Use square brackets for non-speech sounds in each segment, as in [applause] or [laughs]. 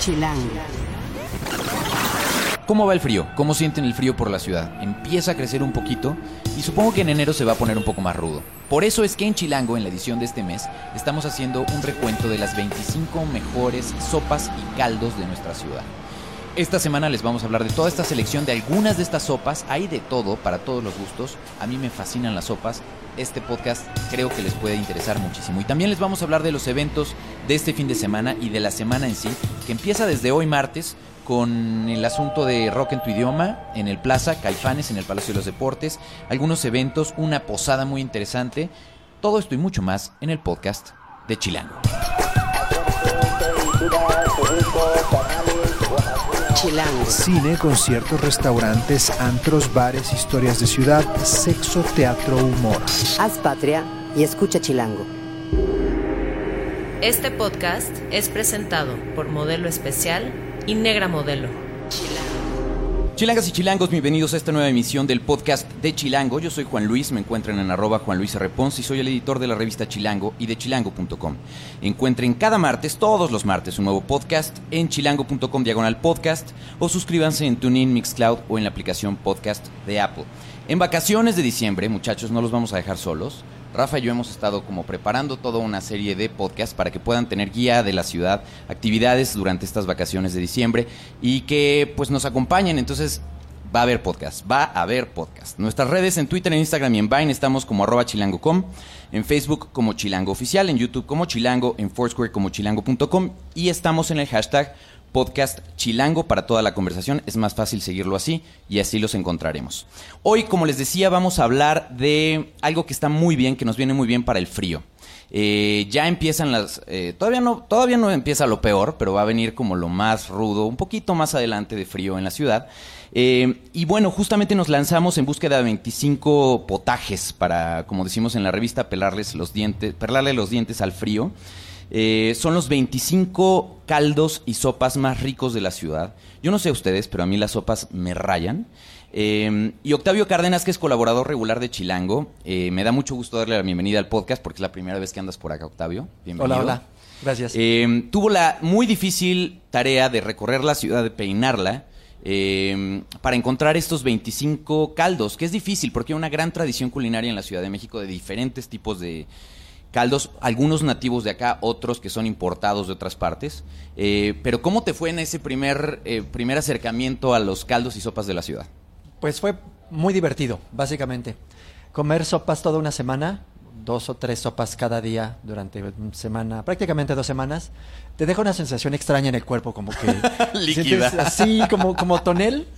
Chilango. ¿Cómo va el frío? ¿Cómo sienten el frío por la ciudad? Empieza a crecer un poquito y supongo que en enero se va a poner un poco más rudo. Por eso es que en Chilango, en la edición de este mes, estamos haciendo un recuento de las 25 mejores sopas y caldos de nuestra ciudad. Esta semana les vamos a hablar de toda esta selección de algunas de estas sopas. Hay de todo, para todos los gustos. A mí me fascinan las sopas. Este podcast creo que les puede interesar muchísimo. Y también les vamos a hablar de los eventos de este fin de semana y de la semana en sí, que empieza desde hoy martes con el asunto de rock en tu idioma en el Plaza, Caifanes en el Palacio de los Deportes, algunos eventos, una posada muy interesante. Todo esto y mucho más en el podcast de Chilango. Chilango. Cine, conciertos, restaurantes, antros, bares, historias de ciudad, sexo, teatro, humor. Haz patria y escucha Chilango. Este podcast es presentado por Modelo Especial y Negra Modelo. Chilangas y chilangos, bienvenidos a esta nueva emisión del podcast de Chilango. Yo soy Juan Luis, me encuentran en arroba Juan Luis R. Y soy el editor de la revista Chilango y de chilango.com. Encuentren cada martes, todos los martes, un nuevo podcast en chilango.com diagonal podcast o suscríbanse en TuneIn, Mixcloud o en la aplicación podcast de Apple. En vacaciones de diciembre, muchachos, no los vamos a dejar solos. Rafa y yo hemos estado como preparando toda una serie de podcasts para que puedan tener guía de la ciudad, actividades durante estas vacaciones de diciembre y que pues nos acompañen. Entonces va a haber podcast, va a haber podcast. Nuestras redes en Twitter, en Instagram y en Vine estamos como arroba chilango.com, en Facebook como chilango oficial, en YouTube como chilango, en Foursquare como chilango.com y estamos en el hashtag podcast chilango para toda la conversación. Es más fácil seguirlo así y así los encontraremos. Hoy, como les decía, vamos a hablar de algo que está muy bien, que nos viene muy bien para el frío. Eh, ya empiezan las... eh, todavía, no, todavía no empieza lo peor, pero va a venir como lo más rudo, un poquito más adelante de frío en la ciudad. Eh, y bueno, justamente nos lanzamos en búsqueda de 25 potajes para, como decimos en la revista, pelarles los dientes, pelarle los dientes al frío. Eh, son los 25 caldos y sopas más ricos de la ciudad. Yo no sé ustedes, pero a mí las sopas me rayan. Eh, y Octavio Cárdenas, que es colaborador regular de Chilango, eh, me da mucho gusto darle la bienvenida al podcast porque es la primera vez que andas por acá, Octavio. Bienvenido. Hola, hola. Gracias. Eh, tuvo la muy difícil tarea de recorrer la ciudad, de peinarla, eh, para encontrar estos 25 caldos, que es difícil porque hay una gran tradición culinaria en la Ciudad de México de diferentes tipos de caldos, algunos nativos de acá, otros que son importados de otras partes. Eh, pero ¿cómo te fue en ese primer, eh, primer acercamiento a los caldos y sopas de la ciudad? Pues fue muy divertido, básicamente. Comer sopas toda una semana, dos o tres sopas cada día durante una semana, prácticamente dos semanas, te deja una sensación extraña en el cuerpo, como que [laughs] Líquida. así como, como tonel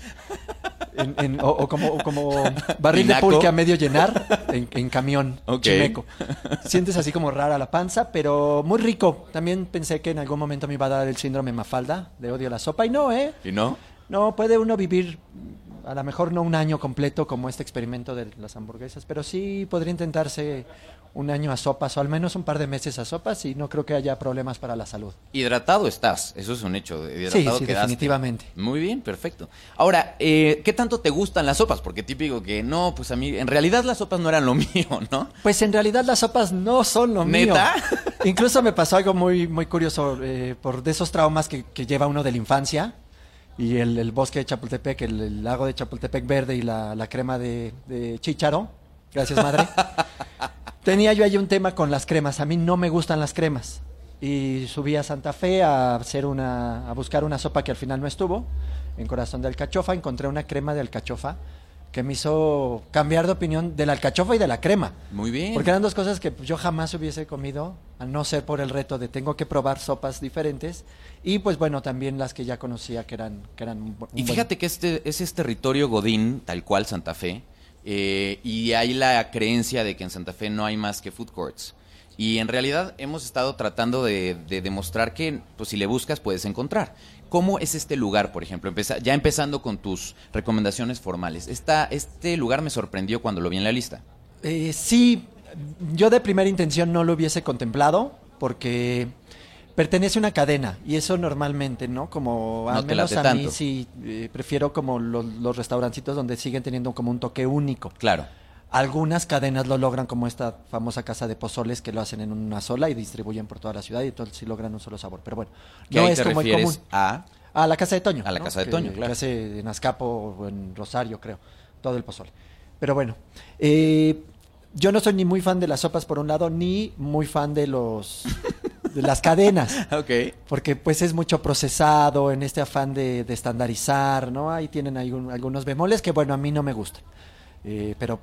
en- en- o, o como, o como [laughs] barril de pulque a medio llenar en, en camión chimeco. [laughs] Sientes así como rara la panza, pero muy rico. También pensé que en algún momento me iba a dar el síndrome Mafalda de odio a la sopa y no, ¿eh? ¿Y no? No, puede uno vivir a lo mejor no un año completo como este experimento de las hamburguesas, pero sí podría intentarse un año a sopas o al menos un par de meses a sopas y no creo que haya problemas para la salud. Hidratado estás, eso es un hecho. Hidratado sí, quedaste. definitivamente. Muy bien, perfecto. Ahora, eh, ¿qué tanto te gustan las sopas? Porque típico que no, pues a mí, en realidad las sopas no eran lo [laughs] mío, ¿no? Pues en realidad las sopas no son lo mío. ¿Neta? [laughs] Incluso me pasó algo muy, muy curioso eh, por de esos traumas que, que lleva uno de la infancia y el, el bosque de Chapultepec, el, el lago de Chapultepec verde y la, la crema de, de chícharo. Gracias, madre. [laughs] Tenía yo ahí un tema con las cremas. A mí no me gustan las cremas. Y subí a Santa Fe a hacer una, a buscar una sopa que al final no estuvo. En Corazón de Alcachofa encontré una crema de alcachofa que me hizo cambiar de opinión de la alcachofa y de la crema. Muy bien. Porque eran dos cosas que yo jamás hubiese comido, a no ser por el reto de tengo que probar sopas diferentes. Y pues bueno, también las que ya conocía que eran, que eran un Y buen- fíjate que este, ese es territorio Godín, tal cual Santa Fe, eh, y hay la creencia de que en Santa Fe no hay más que food courts. Y en realidad hemos estado tratando de, de demostrar que pues, si le buscas puedes encontrar. ¿Cómo es este lugar, por ejemplo? Ya empezando con tus recomendaciones formales. Este lugar me sorprendió cuando lo vi en la lista. Eh, sí, yo de primera intención no lo hubiese contemplado porque pertenece a una cadena y eso normalmente, ¿no? Como No al te menos a mí sí eh, prefiero como los, los restaurancitos donde siguen teniendo como un toque único. Claro. Algunas cadenas lo logran, como esta famosa casa de pozoles que lo hacen en una sola y distribuyen por toda la ciudad y entonces sí logran un solo sabor. Pero bueno, Que no ahí es te como el común. a... A la casa de Toño. A la ¿no? casa de Que- Toño, que claro. hace en Azcapo o en Rosario, creo. Todo el pozole. Pero bueno, eh, yo no soy ni muy fan de las sopas por un lado, ni muy fan de los [laughs] de las cadenas. [laughs] Ok. Porque pues es mucho procesado en este afán de, de estandarizar, ¿no? Ahí tienen algún- algunos bemoles que, bueno, a mí no me gustan. Eh, pero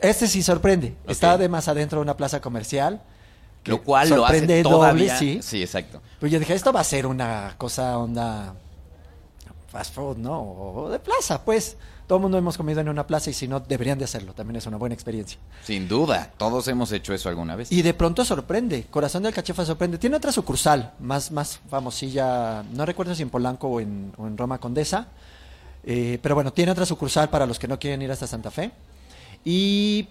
este sí sorprende. Está además adentro de una plaza comercial. Lo cual lo hace todavía... doble, sí. sí, exacto. Pues yo dije, esto va a ser una cosa onda fast food, ¿no? O de plaza, pues. Todo el mundo hemos comido en una plaza y si no, deberían de hacerlo. También es una buena experiencia. Sin duda. Todos hemos hecho eso alguna vez. Y de pronto sorprende. Corazón del Cachefa sorprende. Tiene otra sucursal, más, más famosilla. No recuerdo si en Polanco o en, o en Roma Condesa. Eh, pero bueno, tiene otra sucursal para los que no quieren ir hasta Santa Fe. Y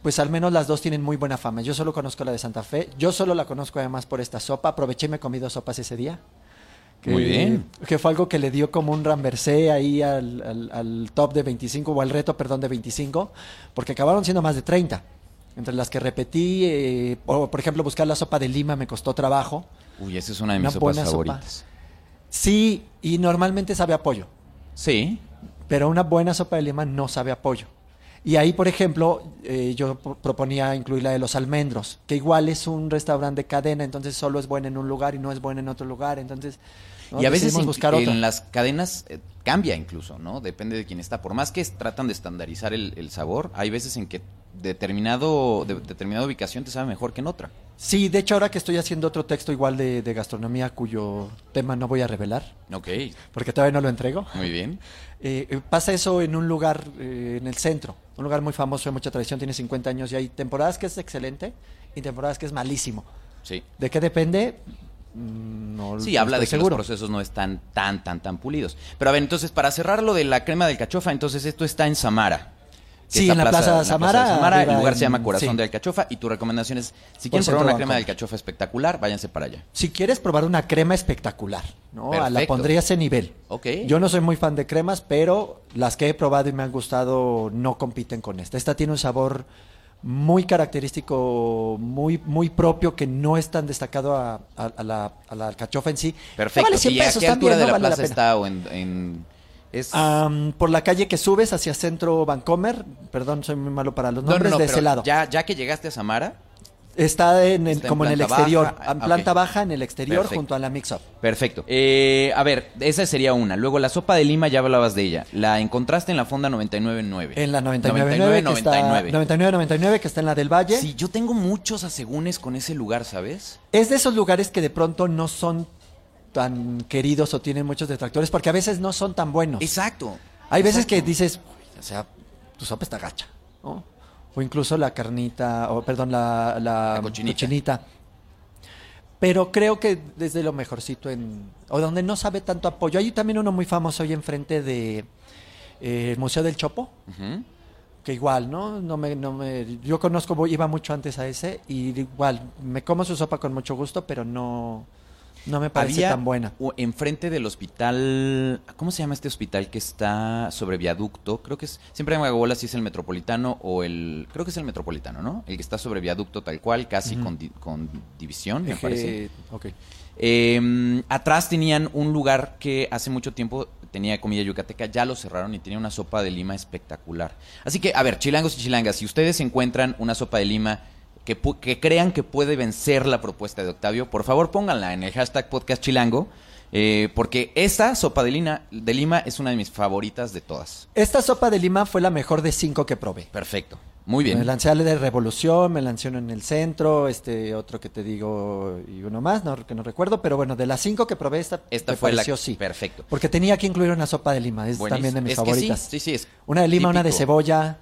pues al menos las dos tienen muy buena fama. Yo solo conozco la de Santa Fe. Yo solo la conozco además por esta sopa. Aproveché y me comí dos sopas ese día. Que, Muy bien. Que fue algo que le dio como un ramversé ahí al, al- al top de 25, o al reto, perdón, de 25, porque acabaron siendo más de 30. Entre las que repetí, eh, o por ejemplo, buscar la sopa de lima me costó trabajo. Uy, esa es una de Una mis sopas buena sopa. Sí, y normalmente sabe a pollo, Sí. pero una buena sopa de lima no sabe a pollo. Y ahí, por ejemplo, eh, yo pro- proponía incluir la de los almendros, que igual es un restaurante de cadena, entonces solo es buena en un lugar y no es buena en otro lugar, entonces... ¿no? Y a veces en, buscar en otra. las cadenas eh, cambia incluso, ¿no? Depende de quién está. Por más que tratan de estandarizar el, el sabor, hay veces en que determinado de, determinada ubicación te sabe mejor que en otra. Sí, de hecho ahora que estoy haciendo otro texto igual de, de gastronomía cuyo tema no voy a revelar, Ok, porque todavía no lo entrego, muy bien. [laughs] eh, eh, pasa eso en un lugar eh, en el centro, un lugar muy famoso de mucha tradición, tiene 50 años y hay temporadas que es excelente y temporadas que es malísimo. Sí. ¿De qué depende? Mm, No, Sí, habla de que seguro. los procesos no están tan, tan, tan pulidos. Pero a ver, entonces, para cerrar lo de la crema del cachofa, entonces esto está en Samara. Sí, en la Plaza la Samara, de Samara, el lugar se llama Corazón sí. de Alcachofa y tu recomendación es, si quieren probar una crema Banco. del cachofa espectacular, váyanse para allá. Si quieres probar una crema espectacular, ¿no? A La pondría a ese nivel. Ok. Yo no soy muy fan de cremas, pero las que he probado y me han gustado no compiten con esta. Esta tiene un sabor muy característico, muy, muy propio, que no es tan destacado a, a- a la, a la alcachofa en sí. Perfecto. Vale 100 ¿Y a pesos qué altura también, de no la vale plaza está o en...? en- es... Am, por la calle que subes hacia Centro Vancomer, perdón, soy muy malo para los No, no, nombres, no, de ese lado. Ya, ya que llegaste a Samara, Está en el- Está en como en el exterior, baja, en ah, planta ok. baja, en el exterior, Perfecto. junto a la Mix Up. Perfecto. Eh, a ver, esa sería una. Luego, la sopa de lima, ya hablabas de ella. La encontraste en la fonda 999. En la 99, que está 99. 99 que está en la del Valle. Sí, yo tengo muchos asegúnes con ese lugar, ¿sabes? Es de esos lugares que de pronto no son tan queridos o tienen muchos detractores porque a veces no son tan buenos. Exacto. Hay veces que dices, "Uy, o sea, tu sopa está gacha, ¿no? O incluso la carnita, o perdón, la, la, La cochinita. cochinita. Pero creo que desde lo mejorcito en... O donde no sabe tanto apoyo. Hay también uno muy famoso hoy enfrente de eh, el Museo del Chopo. Que igual, ¿no? No me, no me, yo conozco, iba mucho antes a ese y igual, me como su sopa con mucho gusto, pero no, no me parece Había tan buena. enfrente del hospital, ¿cómo se llama este hospital que está sobre viaducto? Creo que es, siempre me hago bolas si es el metropolitano o el, creo que es el metropolitano, ¿no? El que está sobre viaducto tal cual, casi con, di- con división, me parece. ok. Eh, atrás tenían un lugar que hace mucho tiempo tenía comida yucateca, ya lo cerraron y tenía una sopa de lima espectacular. Así que, a ver, chilangos y chilangas, si ustedes encuentran una sopa de lima que, que crean que puede vencer la propuesta de Octavio, por favor pónganla en el hashtag podcast chilango, eh, porque esa sopa de lima, de lima es una de mis favoritas de todas. Esta sopa de lima fue la mejor de cinco que probé. Perfecto, muy bien. Me lancé a la de Revolución, me lancé uno en el centro, este otro que te digo y uno más, no, que no recuerdo, pero bueno, de las cinco que probé, esta, Esta me fue la sí. perfecto. Porque tenía que incluir una sopa de lima, es Buenísimo. también de mis Es que favoritas. sí, sí, sí, es Una de lima, una de cebolla.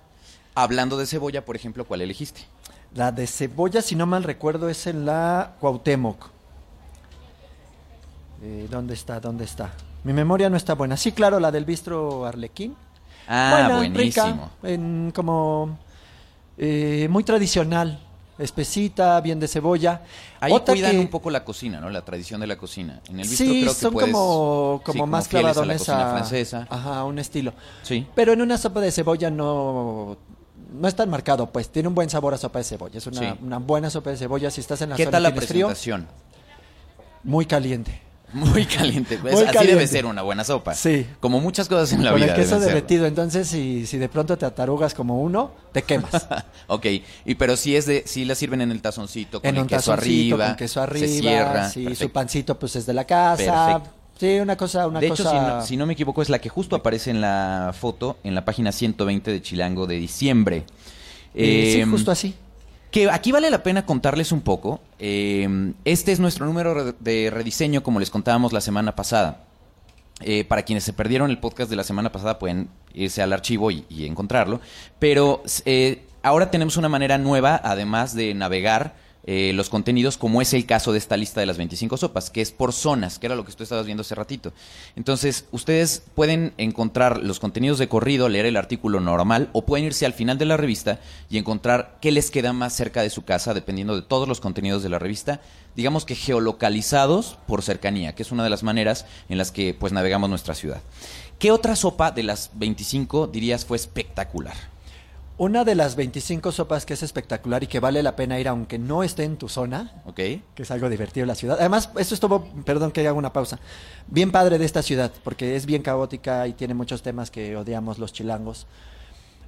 Hablando de cebolla, por ejemplo, ¿cuál elegiste? La de cebolla, si no mal recuerdo, es en la Cuauhtémoc. Eh, ¿Dónde está? ¿Dónde está? Mi memoria no está buena. Sí, claro, la del bistro Arlequín. Ah, Buena, buenísimo. rica, en como eh, muy tradicional, espesita, bien de cebolla. Ahí Otra cuidan que- un poco la cocina, ¿no? La tradición de la cocina. En el bistro Sí, creo que son puedes- como, sí, como más fieles a la clavadones cocina francesa. Ajá, un estilo. Sí. Pero en una sopa de cebolla no, no es tan marcado, pues tiene un buen sabor a sopa de cebolla. Es una, Sí. una buena sopa de cebolla. Si estás en la ¿Qué zona tal la tienes frío, presentación? muy caliente. Muy caliente. [laughs] pues, Muy así caliente. debe ser una buena sopa. Sí. Como muchas cosas en la Con vida. el queso derretido. Entonces, si, si de pronto te atarugas como uno, te quemas. [laughs] Ok, y pero si es de, si la sirven en el tazoncito con en el un queso tazoncito, arriba, con queso se arriba. cierra, sí, su pancito pues es de la casa. Perfecto. Sí, una cosa, una de hecho, cosa. si no, si no me equivoco, es la que justo aparece en la foto en la página 120 de Chilango de diciembre. Eh, sí, Em, justo así. Que aquí vale la pena contarles un poco. Eh, este es nuestro número de rediseño, como les contábamos la semana pasada. Eh, para quienes se perdieron el podcast de la semana pasada, pueden irse al archivo y, y encontrarlo. Pero eh, ahora tenemos una manera nueva, además de navegar eh, los contenidos, como es el caso de esta lista de las 25 sopas, que es por zonas, que era lo que tú estabas viendo hace ratito. Entonces, ustedes pueden encontrar los contenidos de corrido, leer el artículo normal, o pueden irse al final de la revista y encontrar qué les queda más cerca de su casa, dependiendo de todos los contenidos de la revista, digamos que geolocalizados por cercanía, que es una de las maneras en las que pues navegamos nuestra ciudad. ¿Qué otra sopa de las 25 dirías fue espectacular? Una de las 25 sopas que es espectacular y que vale la pena ir aunque no esté en tu zona, ¿Ok? que es algo divertido en la ciudad. Además, esto estuvo, perdón que haga una pausa, bien padre de esta ciudad, porque es bien caótica y tiene muchos temas que odiamos los chilangos.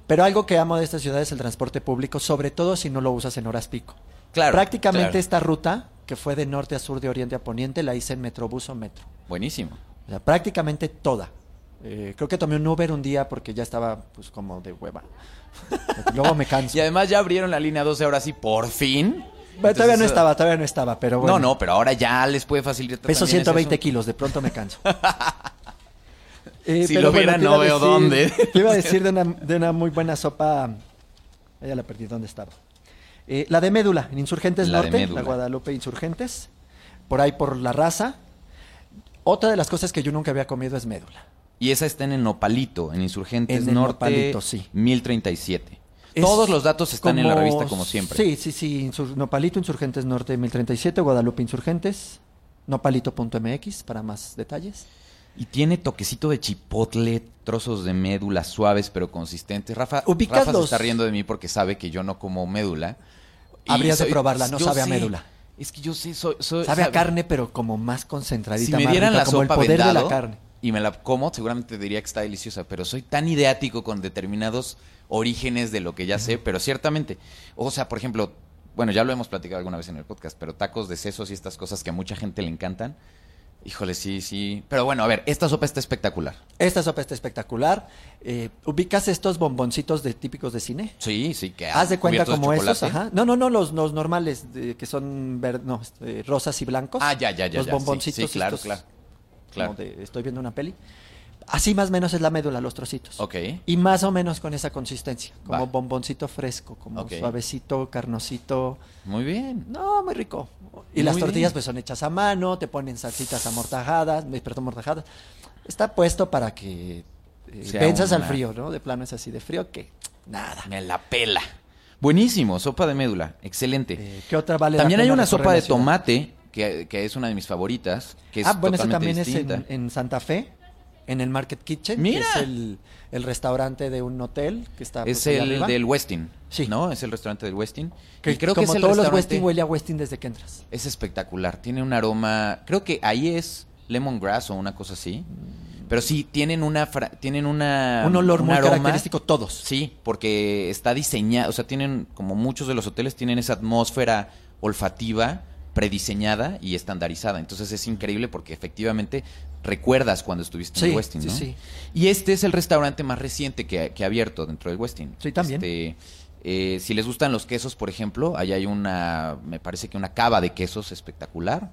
Pero algo que amo de esta ciudad es el transporte público, sobre todo si no lo usas en horas pico. Claro. Prácticamente claro. esta ruta, que fue de norte a sur, de oriente a poniente, la hice en Metrobús o Metro. Buenísimo. O sea, prácticamente toda. Eh, creo que tomé un Uber un día porque ya estaba pues como de hueva. [laughs] Luego me canso. Y además ya abrieron la línea 12 ahora sí, por fin. Bueno, todavía no estaba, todavía no estaba, pero bueno. No, no, pero ahora ya les puede facilitar. Peso también ese 120 asunto. kilos, de pronto me canso. [laughs] Eh, Si pero lo viera, te no veo decir- dónde. Te iba a decir de una, de una muy buena sopa. ah, Ya la perdí, ¿dónde estaba? Eh, la de médula, en Insurgentes La Norte, la Guadalupe Insurgentes, por ahí por la raza. Otra de las cosas que yo nunca había comido es médula. Y esa está en el Nopalito, en Insurgentes En el Norte Nopalito, sí. 1037. Es Todos los datos están en la como- revista como siempre. Sí, sí, sí. Insur- Nopalito Insurgentes Norte 1037, Guadalupe Insurgentes, nopalito.mx para más detalles. Y tiene toquecito de chipotle, trozos de médula suaves pero consistentes. Rafa, ¿Ubicas Rafa se está riendo de mí porque sabe que yo no como médula. Habrías de soy- probarla, no sabe a sé, médula. Es que yo sé, soy... soy- Sabe a carne, pero como más concentradita. Si me más dieran rica, la como sopa el poder de vendado la carne. Y me la como, seguramente diría que está deliciosa, pero soy tan ideático con determinados orígenes de lo que ya sé, pero ciertamente, o sea, por ejemplo, bueno, ya lo hemos platicado alguna vez en el podcast, pero tacos de sesos y estas cosas que a mucha gente le encantan, híjole, sí, sí, pero bueno, a ver, esta sopa está espectacular. Esta sopa está espectacular. Eh, ¿Ubicas estos bomboncitos de típicos de cine? Sí, sí, que Haz de cuenta cubiertos de como esos, ajá. No, no, no, los, los normales, de- que son ver- no, este, rosas y blancos. Ah, ya, ya, ya, Los ya, sí, bomboncitos sí, claro, estos, claro, claro. como de- estoy viendo una peli. Así más o menos es la médula, los trocitos. Ok. Y más o menos con esa consistencia, como Va. bomboncito fresco, como suavecito, carnosito. Muy bien. No, muy rico. Y Muy las bien. tortillas pues son hechas a mano, te ponen salsitas amortajadas, perdón, amortajadas. Está puesto para que eh, venzas al frío, ¿no? De plano es así de frío que nada. Me la pela. Buenísimo, sopa de médula, excelente. Eh, ¿Qué otra vale la También hay una sopa de tomate, que, que es una de mis favoritas, que es ah, bueno, totalmente también es en, en Santa Fe, en el Market Kitchen, Mira. que es el, el restaurante de un hotel que está Es pues, allá el arriba. del Westin, Sí. ¿no? Es el restaurante del Westin. que y creo como que es el todos los Westin huele a Westin desde que entras. Es espectacular, tiene un aroma, creo que ahí es lemongrass o una cosa así. Pero sí, tienen una fra- tienen una un olor un muy aroma- característico todos. Sí, porque está diseñado, o sea, tienen, como muchos de los hoteles, tienen esa atmósfera olfativa prediseñada y estandarizada. Entonces es increíble porque efectivamente recuerdas cuando estuviste en Sí, el Westin, sí, ¿no? sí. Y este es el restaurante más reciente que, que ha abierto dentro del Westin. Sí, también. Este, eh, si les gustan los quesos, por ejemplo, ahí hay una, me parece que una cava de quesos espectacular.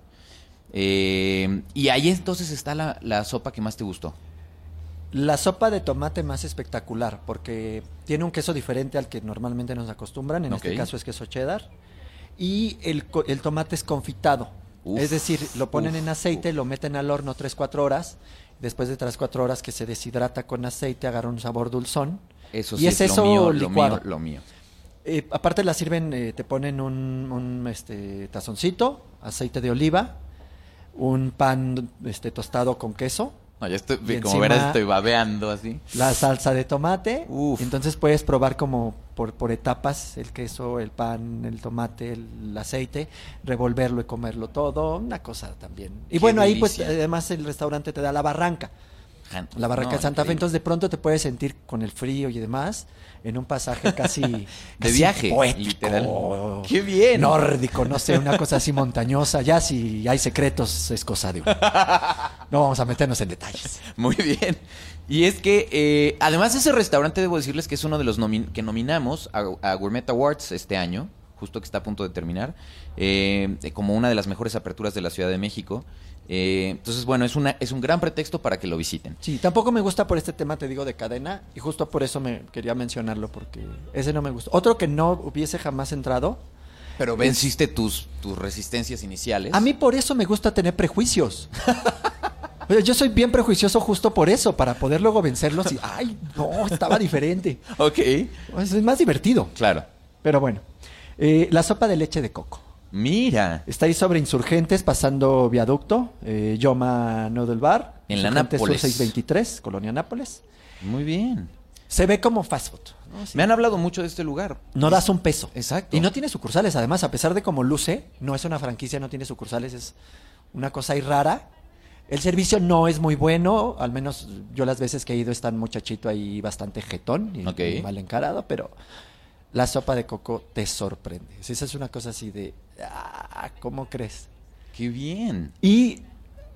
Eh, y ahí entonces está la, la sopa que más te gustó. La sopa de tomate más espectacular, porque tiene un queso diferente al que normalmente nos acostumbran, en este caso es queso cheddar, y el, el tomate es confitado. Uf, es decir, lo ponen uf, en aceite, lo meten al horno 3-4 horas, después de 3-4 horas que se deshidrata con aceite, agarra un sabor dulzón. Eso Y sí es es, eso lo mío, lo licuado. mío, lo mío. Eh, aparte la sirven, eh, te ponen un, un, este, tazoncito, aceite de oliva, un pan este, tostado con queso, No, ya estoy, Y como verás, estoy babeando así. la salsa de tomate. Uf. Entonces puedes probar como por, por etapas el queso, el pan, el tomate, el aceite, revolverlo y comerlo todo, una cosa también. Y Qué bueno, ahí pues además el restaurante te da la barranca, la barranca no, de Santa Fe, increíble. entonces de pronto te puedes sentir con el frío y demás en un pasaje casi [laughs] De casi viaje, poético, literal. ¡Qué bien! nórdico, no sé, una cosa así [laughs] montañosa, ya si hay secretos es cosa de uno. No vamos a meternos en detalles. Muy bien. Y es que, eh, además, ese restaurante, debo decirles que es uno de los que nominamos a, a Gourmet Awards este año, justo que está a punto de terminar, eh, como una de las mejores aperturas de la Ciudad de México. Eh, entonces, bueno, es, una, es un gran pretexto para que lo visiten. Sí, tampoco me gusta por este tema, te digo, de cadena, y justo por eso me quería mencionarlo, porque ese no me gusta. Otro que no hubiese jamás entrado, Pero venciste tus, tus resistencias iniciales. a mí por eso me gusta tener prejuicios. [laughs] Yo soy bien prejuicioso justo por eso, para poder luego vencerlos y, ay, no, estaba diferente. [laughs] Ok. Es es más divertido. Claro. Pero bueno, eh, la sopa de leche de coco. Mira. Está ahí sobre Insurgentes, pasando viaducto, eh, Yoma Noodle Bar. En la Nápoles. 623, Colonia Nápoles. Muy bien. Se ve como fast food. ¿no? Sí. Me han hablado mucho de este lugar. No das un peso. Exacto. Y no tiene sucursales, además, a pesar de como luce, no es una franquicia, no tiene sucursales, es una cosa ahí rara. El servicio no es muy bueno, al menos yo las veces que he ido está un muchachito ahí bastante jetón y mal encarado, pero la sopa de coco te sorprende. Esa es una cosa así de, ah, ¿cómo crees? Qué bien. Y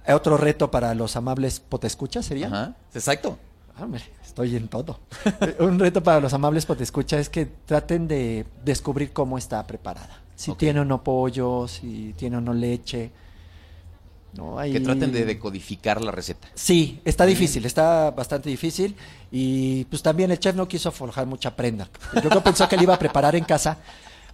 otro reto para los amables potescuchas sería, Ajá. Exacto. Ah, hombre, estoy en todo. [laughs] Un reto para los amables potescucha es que traten de descubrir cómo está preparada. Si tiene o no pollo, si tiene o no leche. No, ahí- Que traten de decodificar la receta. Sí, está difícil, está bastante difícil. Y pues también el chef no quiso forjar mucha prenda. Yo que pensó que le iba a preparar en casa,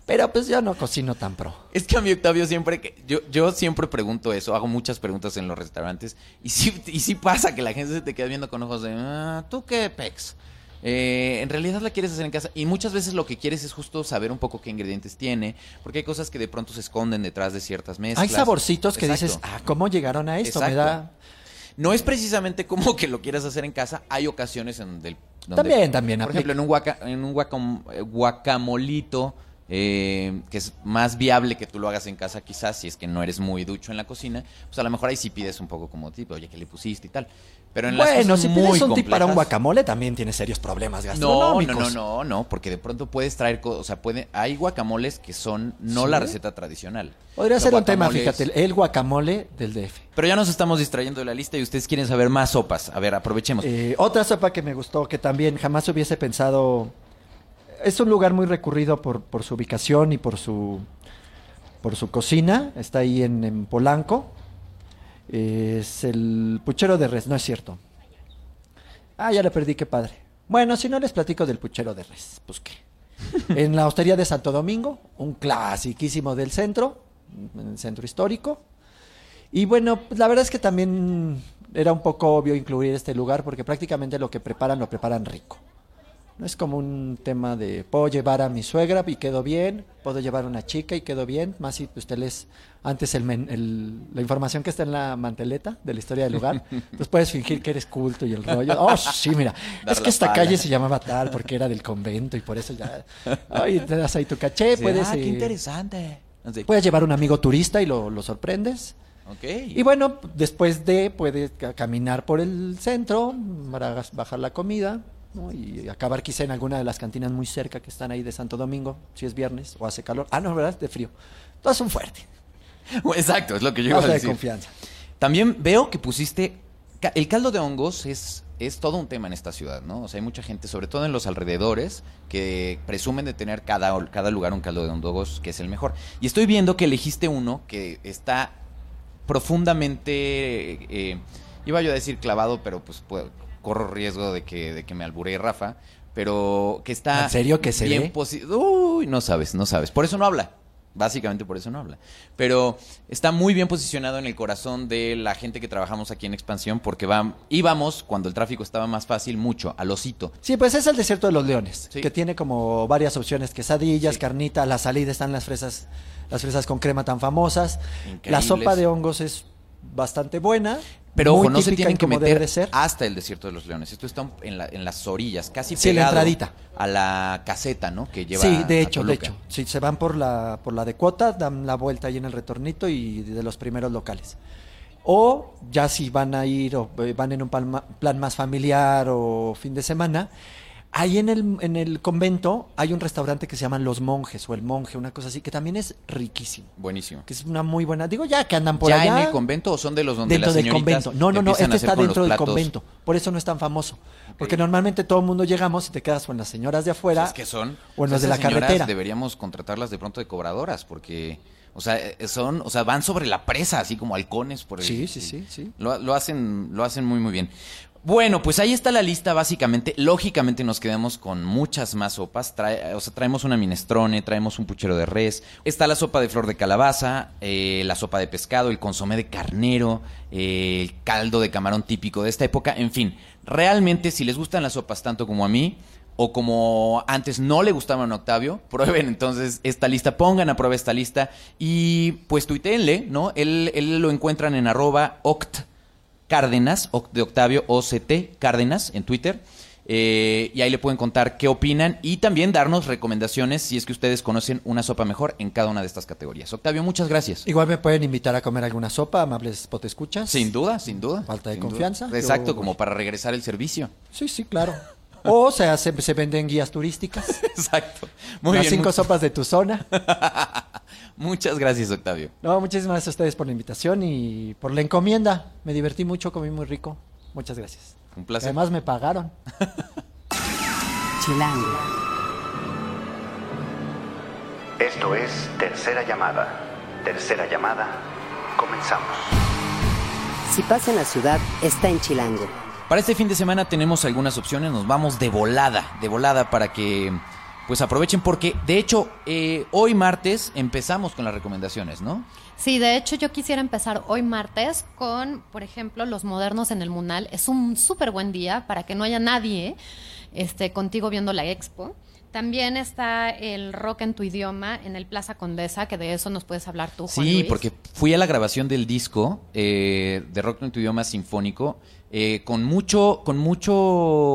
pero pues yo no cocino tan pro. Es que a mí, Octavio, siempre que. Yo, yo siempre pregunto eso, hago muchas preguntas en los restaurantes. Y sí, y sí pasa que la gente se te queda viendo con ojos de. "Ah, ¿Tú qué, Pex? Eh, en realidad la quieres hacer en casa. Y muchas veces lo que quieres es justo saber un poco qué ingredientes tiene. Porque hay cosas que de pronto se esconden detrás de ciertas mezclas. Hay saborcitos que Exacto. dices, ah, ¿cómo llegaron a esto? Me da... No es precisamente como que lo quieras hacer en casa. Hay ocasiones en del, donde, También, también Por aplica. ejemplo, en un, guaca- en un guacam- eh, guacamolito, eh, que es más viable que tú lo hagas en casa quizás, si es que no eres muy ducho en la cocina, pues a lo mejor ahí sí pides un poco como tipo, oye, ¿qué le pusiste y tal? Pero en las Bueno, cosas si muy pides un tip para un guacamole también tiene serios problemas no, no, gastronómicos. no, no, no, porque de pronto puedes traer, o sea, puede, hay guacamoles que son no ¿Sí? la receta tradicional. Podría ser un tema, fíjate, el- el guacamole del DF. Pero ya nos estamos distrayendo de la lista y ustedes quieren saber más sopas. A ver, aprovechemos. Eh, otra sopa que me gustó, que también jamás hubiese pensado. Es un lugar muy recurrido por, por su ubicación y por su por su cocina. Está ahí en, en Polanco. Es el puchero de res, no es cierto. Ah, ya le perdí, qué padre. Bueno, si no les platico del puchero de res, pues qué. [laughs] En la hostería de Santo Domingo, un clasiquísimo del centro, en el centro histórico. Y bueno, pues la verdad es que también era un poco obvio incluir este lugar porque prácticamente lo que preparan lo preparan rico. No es como un tema de puedo llevar a mi suegra y quedó bien, puedo llevar a una chica y quedó bien, más si usted lees antes el, men- el- la información que está en la manteleta de la historia del lugar, [laughs] pues puedes fingir que eres culto y el rollo. Oh, sí, mira, [laughs] Dar es que esta pala. calle se llamaba tal porque era del convento y por eso ya... Ay, te das ahí tu caché, Sí, puedes... ah, qué eh, interesante. Así, Puedes llevar un amigo turista y lo, lo sorprendes. ok. Y bueno, después de, puedes ca- caminar por el centro para bajar la comida ¿no? y acabar quizá en alguna de las cantinas muy cerca que están ahí de Santo Domingo, si es viernes o hace calor. Ah, no, ¿verdad? De frío. Todas son fuertes. [laughs] Exacto, es lo que yo iba a Falta de decir. confianza. También veo que pusiste. El caldo de hongos es, es todo un tema en esta ciudad, ¿no? O sea, hay mucha gente, sobre todo en los alrededores, que presumen de tener cada, cada lugar un caldo de hongos que es el mejor. Y estoy viendo que elegiste uno que está profundamente. eh, iba yo a decir clavado, pero pues puedo- corro riesgo de que, de que me alburee Rafa. Pero que está. ¿En serio que se bien ve? Uy, no sabes, no sabes. Por eso no habla. Básicamente por eso no habla. Pero está muy bien posicionado en el corazón de la gente que trabajamos aquí en Expansión porque va, íbamos, cuando el tráfico estaba más fácil, mucho al osito. Sí, pues es el desierto de los leones, Sí. que tiene como varias opciones, quesadillas, Sí. carnita, la salida están las fresas, las fresas con crema tan famosas. La sopa de hongos es bastante buena. Pero ojo, no se tienen en que meter de ser. hasta el desierto de los leones. Esto está en, la- en las orillas, casi Sí, la entradita. a la caseta, ¿no? Que lleva sí, de a hecho, de Toluca. hecho. Si se van por la, por la de cuota, dan la vuelta ahí en el retornito y de los primeros locales. O ya si van a ir o eh, van en un plan más familiar o fin de semana, ahí en el, en el convento hay un restaurante que se llama Los Monjes o El Monje, una cosa así, que también es riquísimo. Buenísimo. Que es una muy buena. Digo, ya que andan por ¿Ya allá. en el convento o son de los donde dentro las del señoritas convento. No, no, no, este está dentro del convento. Por eso no es tan famoso. Porque normalmente todo el mundo llegamos y te quedas con las señoras de afuera. Es que son. O en los de la carretera. Deberíamos contratarlas de pronto de cobradoras, porque. O sea, eh, son, o sea, van sobre la presa, así como halcones por el- Sí, sí, sí, sí. Lo, lo hacen, lo hacen muy, muy bien. Bueno, pues ahí está la lista, básicamente. Lógicamente nos quedamos con muchas más sopas. Trae- o sea, traemos una minestrone, traemos un puchero de res. Está la sopa de flor de calabaza, eh, la sopa de pescado, el consomé de carnero, eh, el caldo de camarón típico de esta época. En fin, realmente si les gustan las sopas tanto como a mí, o como antes no le gustaban a Octavio, [laughs] prueben entonces esta lista, pongan a prueba esta lista y pues tuiteenle, ¿no? Él, él lo encuentran en arroba oct Cárdenas, de Octavio OCT Cárdenas en Twitter. eh, y ahí le pueden contar qué opinan y también darnos recomendaciones si es que ustedes conocen una sopa mejor en cada una de estas categorías. Octavio, muchas gracias. Igual me pueden invitar a comer alguna sopa, amables potescuchas. Sin duda, sin duda. Falta de duda. confianza, Exacto, yo- como para regresar el servicio. Sí, sí, claro. O sea, [laughs] se, se venden guías turísticas. Exacto. Muy las bien. cinco sopas de tu zona. [laughs] Muchas gracias, Octavio. No, muchísimas gracias a ustedes por la invitación y por la encomienda. Me divertí mucho, comí muy rico. Muchas gracias. Un placer. Además me pagaron. Chilango. Esto es Tercera Llamada. Tercera Llamada. Comenzamos. Si pasa en la ciudad, está en Chilango. Para este fin de semana tenemos algunas opciones, nos vamos de volada, de volada para que pues aprovechen porque de hecho eh, hoy martes empezamos con las recomendaciones, ¿no? Sí, de hecho yo quisiera empezar hoy martes con, por ejemplo, Los Modernos en el Munal. Es un súper buen día para que no haya nadie este, contigo viendo la expo. También está el rock en tu idioma en el Plaza Condesa, que de eso nos puedes hablar tú, Juan Sí, Luis. porque fui a la grabación del disco eh, de rock en tu idioma sinfónico eh, con mucho con mucho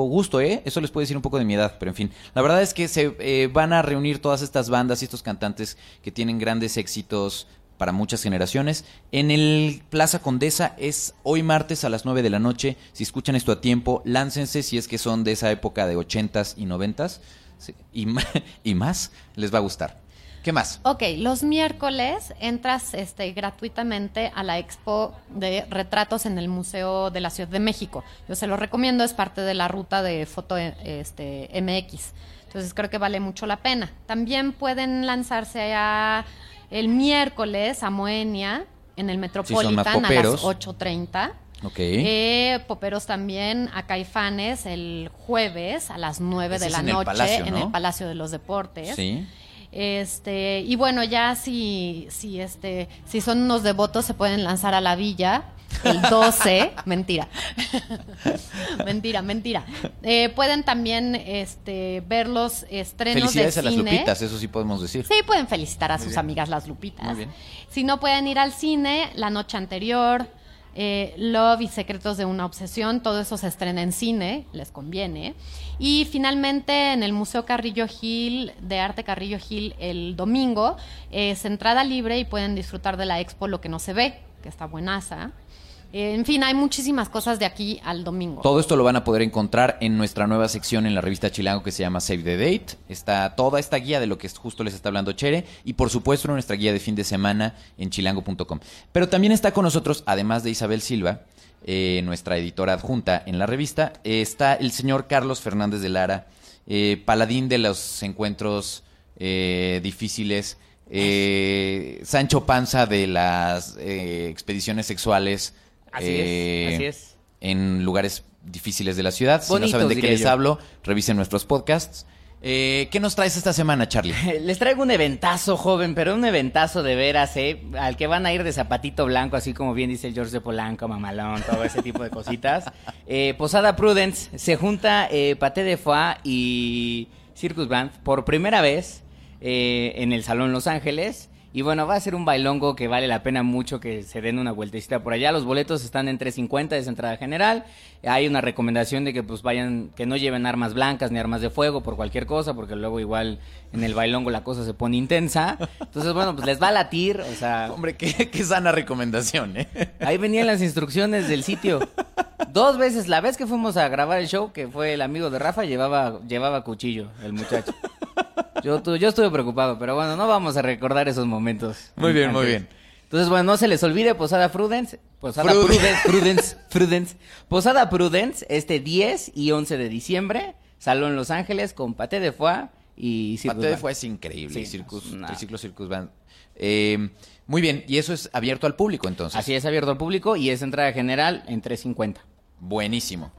gusto, ¿eh? Eso les puede decir un poco de mi edad, pero en fin. La verdad es que se eh, van a reunir todas estas bandas y estos cantantes que tienen grandes éxitos para muchas generaciones. En el Plaza Condesa es hoy martes a las 9 de la noche. Si escuchan esto a tiempo, láncense si es que son de esa época de 80s y 90s. Sí, y, ma- [laughs] y más, les va a gustar. ¿Qué más? Ok, los miércoles entras este, gratuitamente a la expo de retratos en el Museo de la Ciudad de México. Yo se lo recomiendo, es parte de la ruta de foto este, MX. Entonces creo que vale mucho la pena. También pueden lanzarse a el miércoles a Moenia en el Metropolitan a las poperos. 8.30. Ok. Eh, poperos también a Caifanes el jueves a las 9 Ese de la en el noche en el Palacio de los Deportes. Sí. Este, y bueno, ya si, si este, si son unos devotos se pueden lanzar a la villa el 12, [laughs] mentira. mentira, mentira. Eh, pueden también este ver los estrenos Felicidades de a las cine. Lupitas, eso sí podemos decir. Sí, pueden felicitar a sus bien. amigas las Lupitas. Muy bien. Si no pueden ir al cine, la noche anterior, eh, Love y Secretos de una Obsesión, todo eso se estrena en cine, les conviene. Y finalmente en el Museo Carrillo Gil, de Arte Carrillo Gil, el domingo, es entrada libre y pueden disfrutar de la expo Lo que no se ve, que está buenaza. En fin, hay muchísimas cosas de aquí al domingo. Todo esto lo van a poder encontrar en nuestra nueva sección en la revista Chilango que se llama Save the Date. Está toda esta guía de lo que justo les está hablando Chere y por supuesto nuestra guía de fin de semana en chilango.com. Pero también está con nosotros, además de Isabel Silva, eh, nuestra editora adjunta en la revista, está el señor Carlos Fernández de Lara, eh, paladín de los encuentros eh, difíciles, eh, Sancho Panza de las eh, expediciones sexuales. Así eh, es, así es. en lugares difíciles de la ciudad. Si no Bonitos, saben de qué les yo. hablo, revisen nuestros podcasts. Eh, ¿Qué nos traes esta semana, Charlie? [laughs] Les traigo un eventazo, joven, pero un eventazo de veras, ¿eh? Al que van a ir de zapatito blanco, así como bien dice el George de Polanco, mamalón, todo ese tipo de cositas. [laughs] Eh, Posada Prudence, se junta eh, Paté de Foie y Circus Band por primera vez eh, en el Salón Los Ángeles. Y bueno, va a ser un bailongo que vale la pena mucho que se den una vueltecita por allá. Los boletos están en 3.50 de entrada general. Hay una recomendación de que pues vayan, que no lleven armas blancas ni armas de fuego por cualquier cosa, porque luego igual en el bailongo la cosa se pone intensa. Entonces, bueno, pues les va a latir, o sea... Hombre, qué, qué sana recomendación, ¿eh? Ahí venían las instrucciones del sitio. Dos veces, la vez que fuimos a grabar el show, que fue el amigo de Rafa, llevaba, llevaba cuchillo, el muchacho. Yo, yo estuve preocupado, pero bueno, no vamos a recordar esos momentos. Muy bien, muy bien. Entonces, bueno, no se les olvide Posada Prudence. Posada Prudence. Prudence, [laughs] Prudence, Prudence. Posada Prudence, este 10 y 11 de diciembre. Salón Los Ángeles con Paté de Foie y Circus Pate de fue es increíble. Sí, Circus, una- Triciclo Circus Band. Eh, muy bien, y eso es abierto al público entonces. Así es, abierto al público y es entrada general en 350. Buenísimo.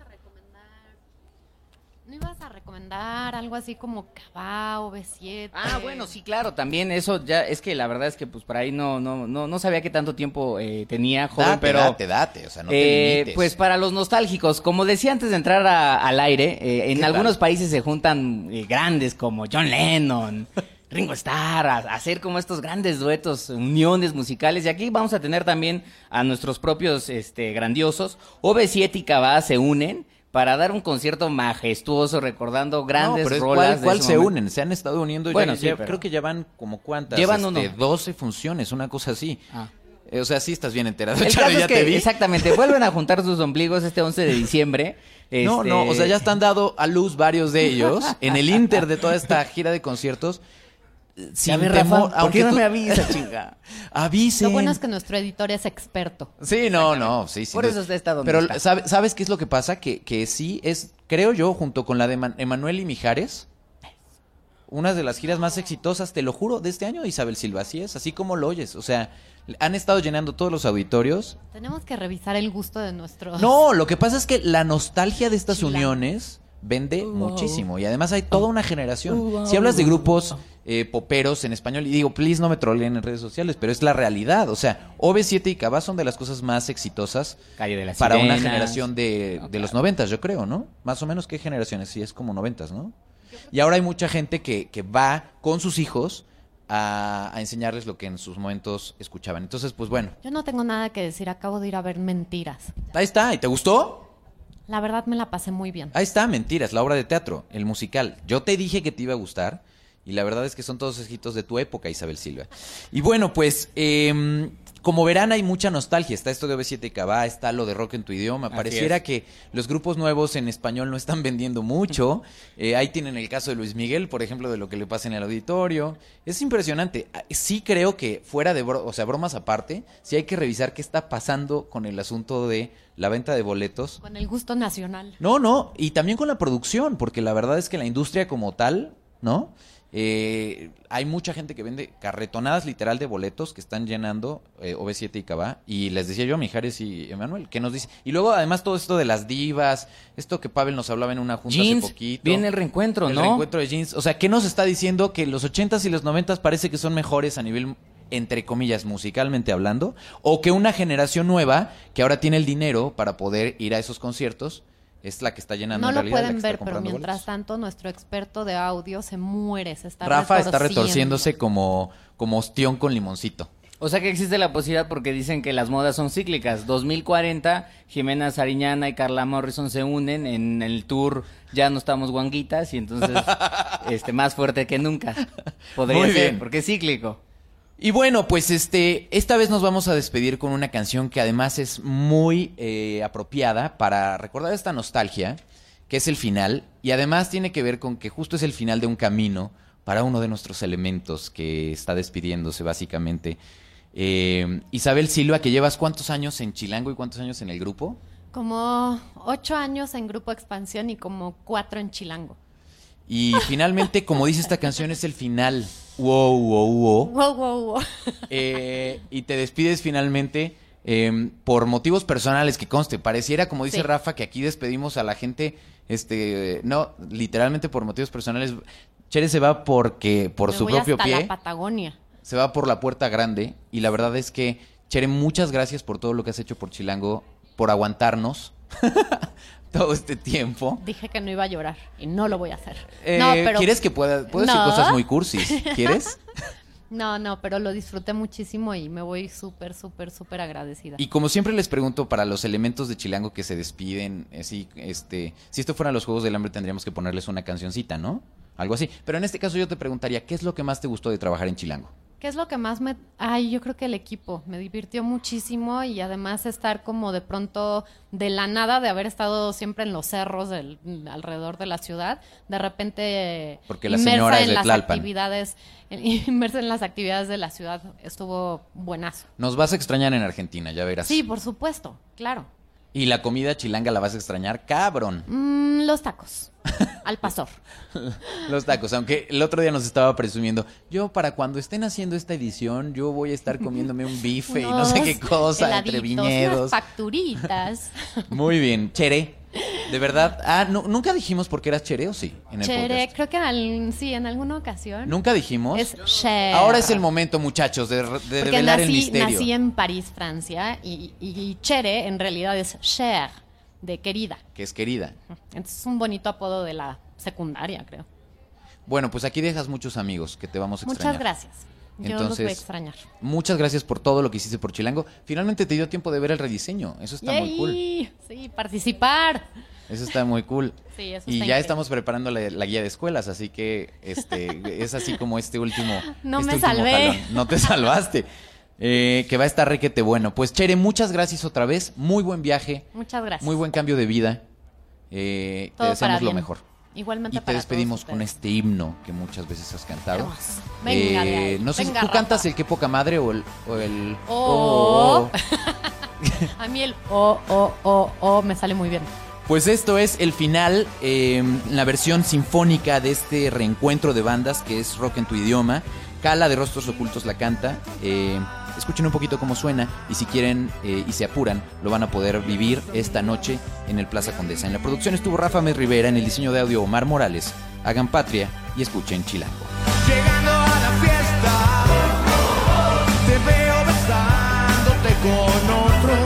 ¿No ibas a recomendar algo así como Cabá o B7? Ah, bueno, sí, claro, también eso ya es que la verdad es que pues por ahí no no no no sabía qué tanto tiempo eh, tenía joven, date, pero date, date, o sea, no te eh, limites. pues para los nostálgicos, como decía antes de entrar a- al aire, eh, en ¿Qué algunos tal? países se juntan eh, grandes como John Lennon, Ringo Starr, a, a hacer como estos grandes duetos, uniones musicales. Y aquí vamos a tener también a nuestros propios este, grandiosos. OV7 y Cabá se unen para dar un concierto majestuoso recordando grandes no, pero rolas. ¿cuál, de cuál se momento. unen? Se han estado uniendo. Bueno, ya- sí, ya pero- creo que ya van como cuántas. Llevan este, uno. 12 funciones, una cosa así. Ah. Eh, o sea, sí estás bien enterado. El Charo, caso ya es que, te vi. exactamente, vuelven a juntar sus ombligos este 11 de diciembre. [laughs] No, Este, no, o sea, ya están dado a luz varios de ellos en el inter de toda esta gira de conciertos. Sin Ya temor, Rafa, ¿por aunque qué no tú- me avisa, chinga? [laughs] Avisen. Lo bueno es que nuestro editor es experto. Sí, no, no, sí, sí. Por eso está donde Pero está. ¿sabe- ¿sabes qué es lo que pasa? Que, que sí es, creo yo, junto con la de Man- Emanuel y Mijares, una de las giras más exitosas, te lo juro, de este año, Isabel Silva, así es, así como lo oyes. O sea, han estado llenando todos los auditorios. Tenemos que revisar el gusto de nuestros... No, lo que pasa es que la nostalgia de estas uniones vende muchísimo y además hay toda una generación. Si hablas de grupos eh, poperos en español, y digo, please no me troleen en redes sociales, pero es la realidad. O sea, OV7 y Cabá son de las cosas más exitosas Calle de las para una generación de, de los noventas, yo creo, ¿no? Más o menos, ¿qué generaciones? Sí, es como noventas, ¿no? Y ahora hay mucha gente que, que va con sus hijos a, a enseñarles lo que en sus momentos escuchaban. Entonces, pues bueno, Yo no tengo nada que decir, acabo de ir a ver Mentiras. ahí está. ¿Y te gustó? La verdad me la pasé muy bien. Ahí está, Mentiras, la obra de teatro, el musical. Yo te dije que te iba a gustar y la verdad es que son todos escritos de tu época, Isabel Silva. Y bueno, pues em, como verán hay mucha nostalgia. Está esto de OV7 Cabá, está lo de rock en tu idioma. Así Pareciera es. que los grupos nuevos en español no están [laughs] vendiendo mucho. Eh, ahí tienen el caso de Luis Miguel, por ejemplo, de lo que le pasa en el auditorio. Es impresionante. Ah, Sí creo que fuera de, bro- o sea, bromas aparte, sí hay que revisar qué está pasando con el asunto de la venta de boletos. Con el gusto nacional. No, no, y también con la producción, porque la verdad es que la industria como tal, ¿no? Eh, hay mucha gente que vende carretonadas literal de boletos que están llenando eh, OV7 y Cabá. Y les decía yo a Mijares y Emanuel, que nos dice. Y luego además todo esto de las divas, esto que Pavel nos hablaba en una junta Jeans, hace poquito. viene el reencuentro, el ¿no? reencuentro de jeans. O sea, ¿qué nos está diciendo? Que los 80s y los 90s parece que son mejores a nivel, entre comillas, musicalmente hablando. O que una generación nueva, que ahora tiene el dinero para poder ir a esos conciertos, es la que está llenando No en lo realidad, pueden ver, pero mientras boletos. tanto nuestro experto de audio se muere, se está Rafa está retorciéndose como, como ostión con limoncito. O sea que existe la posibilidad porque dicen que las modas son cíclicas. 2040, Jimena Sariñana y Carla Morrison se unen en el tour Ya no estamos guanguitas y entonces [laughs] este más fuerte que nunca. Podría Muy ser, bien. porque es cíclico. Y bueno, pues este, esta vez nos vamos a despedir con una canción que además es muy eh, apropiada para recordar esta nostalgia, que es el final, y además tiene que ver con que justo es el final de un camino para uno de nuestros elementos que está despidiéndose básicamente. Eh, Isabel Silva, que llevas cuántos años en Chilango y cuántos años en el grupo? Como ocho años en Grupo Expansión y como cuatro en Chilango. Y finalmente, como dice esta canción, es el final. Wow, wow, wow. Wow, wow, wow. Eh, y te despides finalmente eh, por motivos personales que conste. Pareciera, como dice Sí. Rafa, que aquí despedimos a la gente, este, no, literalmente por motivos personales. Chere se va porque, por Me su voy propio hasta pie, la Patagonia. se va por la puerta grande. Y la verdad es que, Chere, muchas gracias por todo lo que has hecho por Chilango, por aguantarnos [laughs] [laughs] todo este tiempo. Dije que no iba a llorar y no lo voy a hacer. Eh, no, pero ¿Quieres que pueda, puedo decir cosas muy cursis? [laughs] ¿Quieres? [laughs] No, no, pero lo disfruté muchísimo y me voy súper, súper, súper agradecida. Y como siempre les pregunto para los elementos de Chilango que se despiden, así, este, si esto fueran los Juegos del Hambre tendríamos que ponerles una cancioncita, ¿no? Algo así. Pero en este caso yo te preguntaría, ¿qué es lo que más te gustó de trabajar en Chilango? ¿Qué es lo que más me... Ay, yo creo que el equipo. Me divirtió muchísimo y además estar como de pronto de la nada, de haber estado siempre en los cerros del, alrededor de la ciudad, de repente Porque la señora es en de las Tlalpan. actividades, [laughs] inmersa en las actividades de la ciudad, estuvo buenazo. Nos vas a extrañar en Argentina, ya verás. Sí, por supuesto, claro. Y la comida chilanga la vas a extrañar, cabrón. Mm, los tacos, al pastor. [laughs] Los tacos, aunque el otro día nos estaba presumiendo, yo para cuando estén haciendo esta edición, yo voy a estar comiéndome un bife y no sé qué cosa entre viñedos. Unas facturitas. Muy bien, Chere. De verdad, ah, nu- nunca dijimos por qué eras Chere o sí en el Chere, podcast? creo que en al- sí, en alguna ocasión. Nunca dijimos. Es. Ahora es el momento, muchachos, de, de develar el nací, misterio. nací en París, Francia, y, y, y Chere en realidad es Cher, de querida. Que es querida. Entonces es un bonito apodo de la secundaria, creo. Bueno, pues aquí dejas muchos amigos que te vamos a extrañar. Muchas gracias. Yo los voy a Entonces, extrañar. Muchas gracias por todo lo que hiciste por Chilango. Finalmente te dio tiempo de ver el rediseño. Eso está muy cool. Sí, participar. Eso está muy cool. Sí, eso y está ya estamos preparando la, la guía de escuelas, así que este [laughs] es así como este último. No este me último salvé. No te salvaste. Eh, que va a estar requete bueno. Pues Chere, muchas gracias otra vez. Muy buen viaje. Muchas gracias. Muy buen cambio de vida. Eh, te deseamos lo mejor. Igualmente Y te despedimos todos con este himno que muchas veces has cantado. Venga ahí. no sé Venga, si tú Rafa. cantas el qué poca madre o el. O el Oh. [laughs] A mí el oh, oh, oh, oh me sale muy bien. Pues esto es el final, eh, la versión sinfónica de este reencuentro de bandas que es Rock en tu idioma. Cala de Rostros Ocultos la canta. eh, escuchen un poquito cómo suena y si quieren eh, y se apuran, lo van a poder vivir esta noche en el Plaza Condesa. En la producción estuvo Rafa Mes Rivera, en el diseño de audio Omar Morales. Hagan patria y escuchen Chilango. Llegando a la fiesta, te veo besándote con otro.